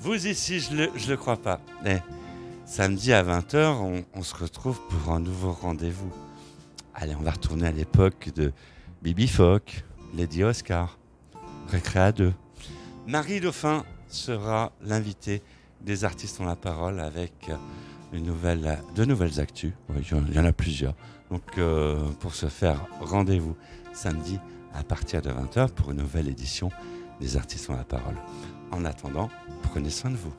Vous ici, je le, le crois pas. Mais samedi à 20h, on, se retrouve pour un nouveau rendez-vous. Allez, on va retourner à l'époque de Bibi Fock, Lady Oscar, Récréa 2. Marie Dauphin sera l'invitée des artistes ont la parole avec euh, une nouvelle, de nouvelles actus. Oui, il y en- il y en a plusieurs. Donc, euh, pour se faire rendez-vous samedi à partir de 20h pour une nouvelle édition des artistes ont la parole. En attendant, prenez soin de vous.